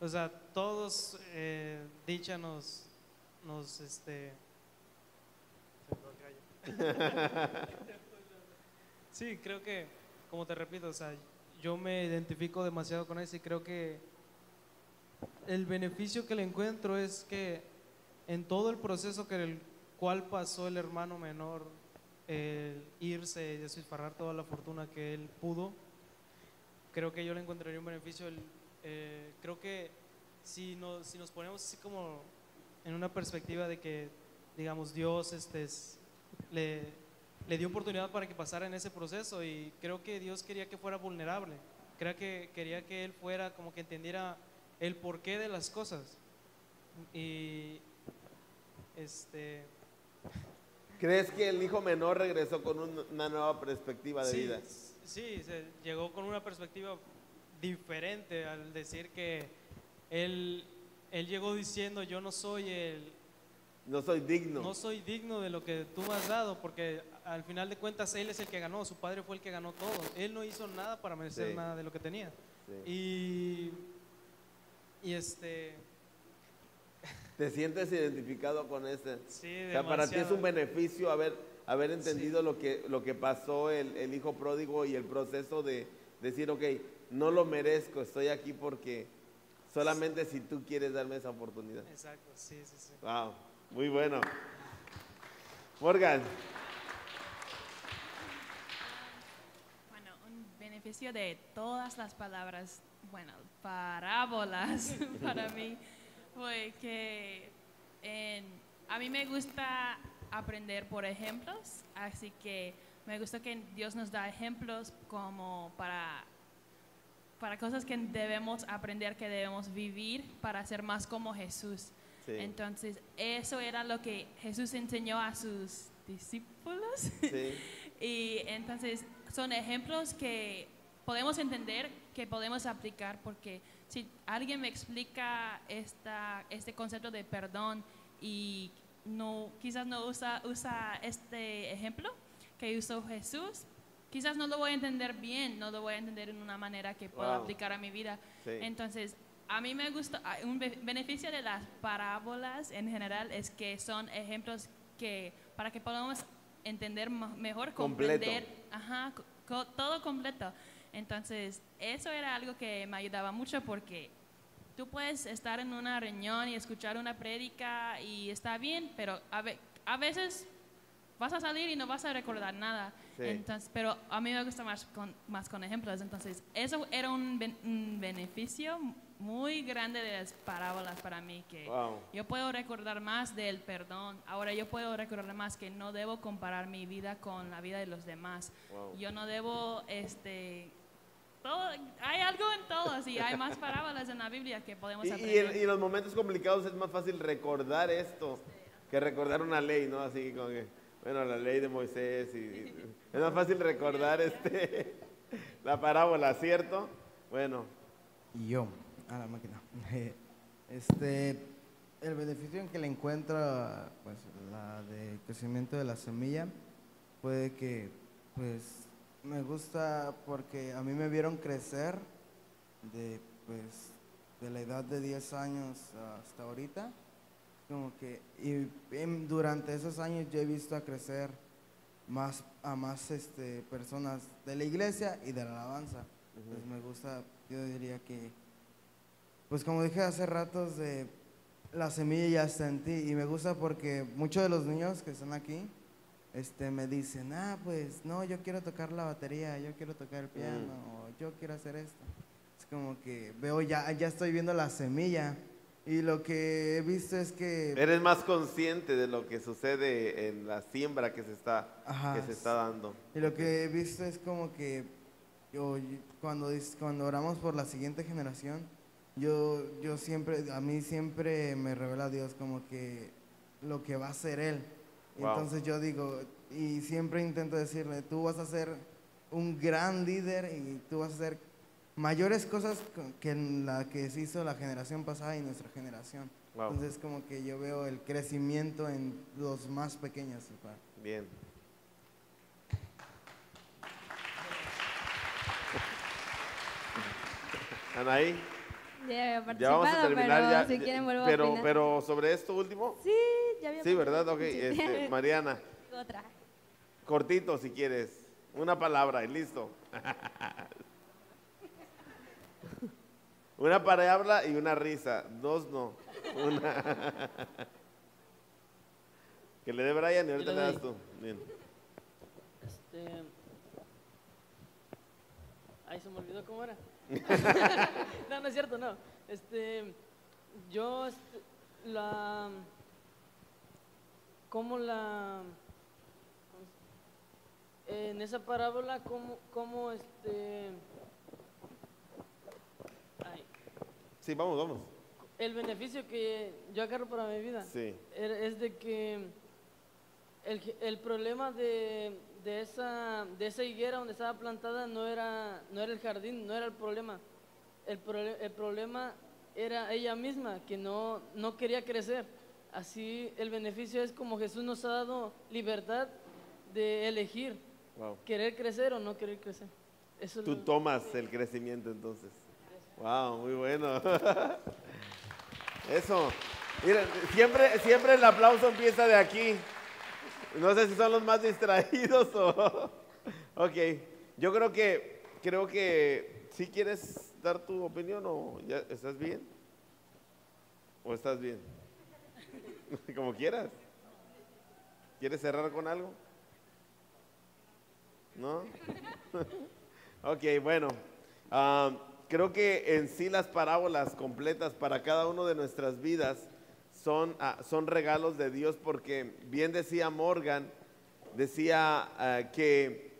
o sea, todos eh, dicha nos, nos, este, sí, creo que, como te repito, o sea, yo me identifico demasiado con eso y creo que el beneficio que le encuentro es que en todo el proceso que el cual pasó el hermano menor, el irse y despilfarrar toda la fortuna que él pudo, creo que yo le encontraría un beneficio. Eh, creo que si nos, si nos ponemos así como en una perspectiva de que, digamos, Dios este, le, le dio oportunidad para que pasara en ese proceso y creo que Dios quería que fuera vulnerable. Creo que quería que él fuera como que entendiera el porqué de las cosas. Y este ¿Crees que el hijo menor regresó con una nueva perspectiva de vida? Sí, se llegó con una perspectiva diferente al decir que él, él llegó diciendo yo no soy el, no soy digno. No soy digno de lo que tú me has dado, porque al final de cuentas él es el que ganó, su padre fue el que ganó todo. Él no hizo nada para merecer nada de lo que tenía. Y, y este... ¿Te sientes identificado con ese? Sí, o sea, para ti es un beneficio haber, haber entendido lo, que, lo que pasó el, el hijo pródigo y el proceso de decir, ok, no lo merezco, estoy aquí porque solamente si tú quieres darme esa oportunidad. Exacto, sí, sí, sí. Wow. Muy bueno. Morgan. Bueno, un beneficio de todas las palabras, bueno, parábolas para mí fue que a mí me gusta aprender por ejemplos, así que me gusta que Dios nos da ejemplos como para para cosas que debemos aprender, que debemos vivir para ser más como Jesús. Entonces, eso era lo que Jesús enseñó a sus discípulos. y entonces, son ejemplos que podemos entender, que podemos aplicar, porque si alguien me explica esta, este concepto de perdón y no, quizás no usa, usa este ejemplo que usó Jesús, quizás no lo voy a entender bien, no lo voy a entender en una manera que pueda aplicar a mi vida. Entonces, a mí me gusta, ah, un beneficio de las parábolas en general es que son ejemplos que para que podamos entender mejor, comprender, ajá, todo completo. Entonces, eso era algo que me ayudaba mucho porque tú puedes estar en una reunión y escuchar una prédica y está bien, pero a, a veces vas a salir y no vas a recordar nada. Entonces, pero a mí me gusta más con, más con ejemplos. Entonces, eso era un, un beneficio muy grande de las parábolas para mí, que yo puedo recordar más del perdón. Ahora yo puedo recordar más que no debo comparar mi vida con la vida de los demás. Yo no debo, este, todo, hay algo en todo, y hay más parábolas en la Biblia que podemos aprender. Y, en los momentos complicados es más fácil recordar esto que recordar una ley, ¿no? Así como que, bueno, la ley de Moisés, y, es más fácil recordar este, la parábola, ¿cierto? Bueno. Y yo a la máquina. Este, el beneficio en que le encuentra, pues, la de crecimiento de la semilla, puede que, pues, me gusta porque a mí me vieron crecer de, pues, de la edad de 10 años hasta ahorita. Como que, y, durante esos años yo he visto a crecer más a más este, personas de la iglesia y de la alabanza. Pues me gusta, yo diría que pues como dije hace ratos, de la semilla ya está en ti y me gusta porque muchos de los niños que están aquí este, me dicen, ah, pues no, yo quiero tocar la batería, yo quiero tocar el piano, mm. o yo quiero hacer esto. Es como que veo ya, ya estoy viendo la semilla. Y lo que he visto es que... Eres más consciente de lo que sucede en la siembra que se está, que se está dando. Y lo que he visto es como que yo, cuando, cuando oramos por la siguiente generación, yo, yo siempre, a mí siempre me revela Dios como que lo que va a ser Él. Entonces yo digo, y siempre intento decirle, tú vas a ser un gran líder y tú vas a hacer mayores cosas que la que se hizo la generación pasada y nuestra generación. Entonces como que yo veo el crecimiento en los más pequeños. Bien. Anaí. Ya, ya vamos a terminar pero si quieren vuelvo pero, a pero sobre esto último. Sí, ya había Sí, ¿verdad? Ok, este, Mariana. Otra. Cortito si quieres. Una palabra y listo. una palabra y una risa. Dos no. Una. que le dé Brian y ahorita le das tú. Bien. Este. Ay, se me olvidó cómo era. no, no es cierto, no. Este, yo, este, la, como la, en esa parábola, como, como este, ay, sí, vamos, vamos. El beneficio que yo agarro para mi vida sí. es de que el, el problema de, de esa, de esa higuera donde estaba plantada no era, no era el jardín, no era el problema. El, el problema era ella misma, que no, no quería crecer. Así el beneficio es como Jesús nos ha dado libertad de elegir querer crecer o no querer crecer. Eso Tú tomas el crecimiento entonces. Wow, muy bueno. Eso. Miren, siempre, siempre el aplauso empieza de aquí. No sé si son los más distraídos o... ok, yo creo que, creo que si quieres dar tu opinión o ya estás bien. ¿O estás bien? Como quieras. ¿Quieres cerrar con algo? ¿No? ok, bueno. Ah, creo que en sí las parábolas completas para cada uno de nuestras vidas son, ah, son regalos de Dios porque bien decía Morgan, decía ah, que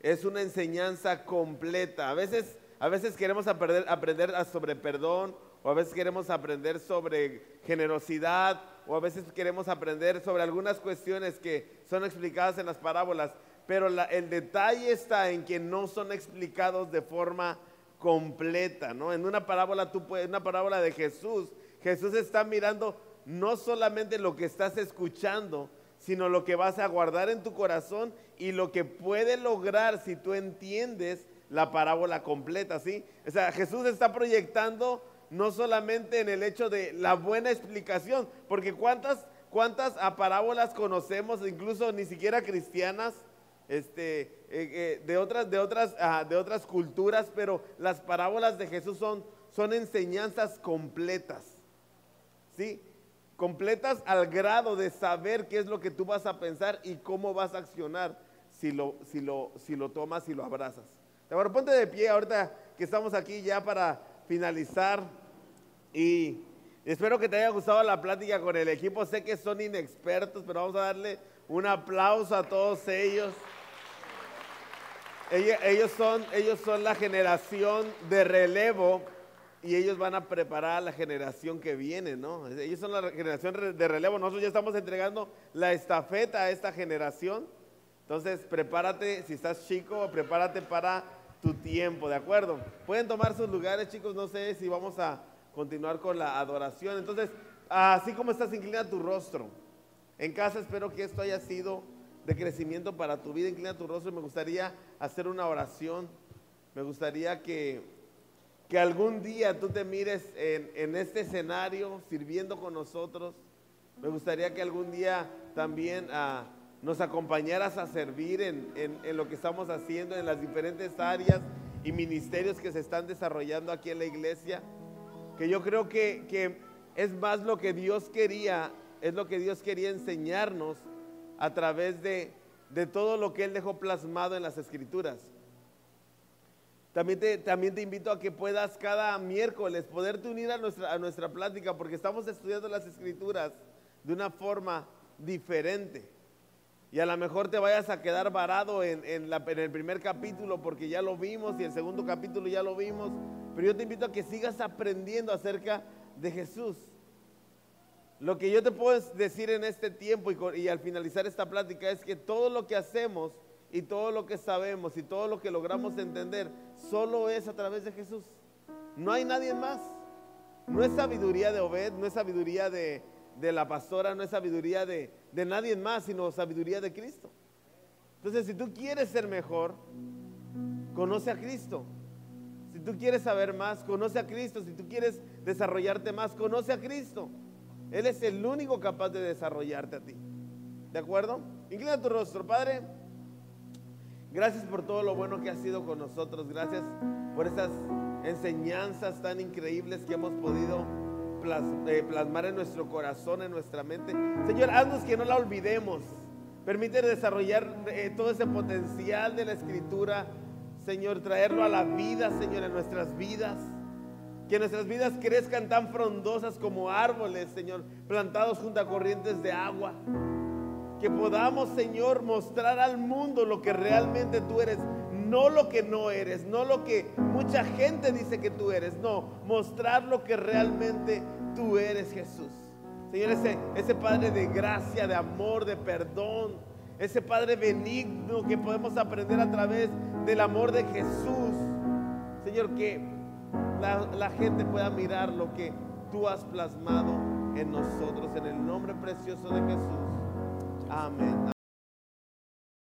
es una enseñanza completa. A veces, a veces queremos aprender, aprender sobre perdón o a veces queremos aprender sobre generosidad o a veces queremos aprender sobre algunas cuestiones que son explicadas en las parábolas, pero el detalle está en que no son explicados de forma completa, ¿no? En una parábola tú puedes, una parábola de Jesús, Jesús está mirando no solamente lo que estás escuchando, sino lo que vas a guardar en tu corazón y lo que puede lograr si tú entiendes la parábola completa, ¿sí? O sea, Jesús está proyectando no solamente en el hecho de la buena explicación, porque cuántas cuántas parábolas conocemos, incluso ni siquiera cristianas, este, eh, eh, de, otras, de, otras, ah, de otras culturas, pero las parábolas de Jesús son, son enseñanzas completas. ¿Sí? completas al grado de saber qué es lo que tú vas a pensar y cómo vas a accionar si lo, si lo, si lo tomas y lo abrazas. Ahora ponte de pie ahorita que estamos aquí ya para finalizar y espero que te haya gustado la plática con el equipo. Sé que son inexpertos, pero vamos a darle un aplauso a todos ellos. Ellos son, ellos son la generación de relevo y ellos van a preparar a la generación que viene, ¿no? Ellos son la generación de relevo. Nosotros ya estamos entregando la estafeta a esta generación. Entonces, prepárate, si estás chico, prepárate para tu tiempo, ¿de acuerdo? Pueden tomar sus lugares, chicos. No sé si vamos a continuar con la adoración. Entonces, así como estás, inclina tu rostro. En casa espero que esto haya sido de crecimiento para tu vida. Inclina tu rostro. Me gustaría hacer una oración. Me gustaría que que algún día tú te mires en, este escenario sirviendo con nosotros. Me gustaría que algún día también ah, nos acompañaras a servir en, lo que estamos haciendo en las diferentes áreas y ministerios que se están desarrollando aquí en la iglesia. Que yo creo que, que es más lo que Dios quería, es lo que Dios quería enseñarnos a través de, de todo lo que Él dejó plasmado en las escrituras. También te, también te invito a que puedas cada miércoles poderte unir a nuestra, a nuestra plática porque estamos estudiando las escrituras de una forma diferente. Y a lo mejor te vayas a quedar varado en, en, en, el primer capítulo porque ya lo vimos y el segundo capítulo ya lo vimos. Pero yo te invito a que sigas aprendiendo acerca de Jesús. Lo que yo te puedo decir en este tiempo y, al finalizar esta plática es que todo lo que hacemos y todo lo que sabemos y todo lo que logramos entender solo es a través de Jesús. No hay nadie más. No es sabiduría de Obed, no es sabiduría de, de la pastora, no es sabiduría de, de nadie más, sino sabiduría de Cristo. Entonces, si tú quieres ser mejor, conoce a Cristo. Si tú quieres saber más, conoce a Cristo. Si tú quieres desarrollarte más, conoce a Cristo. Él es el único capaz de desarrollarte a ti. ¿De acuerdo? Inclina tu rostro, Padre. Gracias por todo lo bueno que has sido con nosotros. Gracias por esas enseñanzas tan increíbles que hemos podido eh, plasmar en nuestro corazón, en nuestra mente. Señor, haznos que no la olvidemos. Permite desarrollar eh, todo ese potencial de la escritura. Señor, traerlo a la vida, Señor, en nuestras vidas. Que nuestras vidas crezcan tan frondosas como árboles, Señor, plantados junto a corrientes de agua. Que podamos, Señor, mostrar al mundo lo que realmente tú eres. No lo que no eres, no lo que mucha gente dice que tú eres. No, mostrar lo que realmente tú eres, Jesús. Señor, ese, ese Padre de gracia, de amor, de perdón. Ese Padre benigno que podemos aprender a través del amor de Jesús. Señor, que la, gente pueda mirar lo que tú has plasmado en nosotros, en el nombre precioso de Jesús. Amén.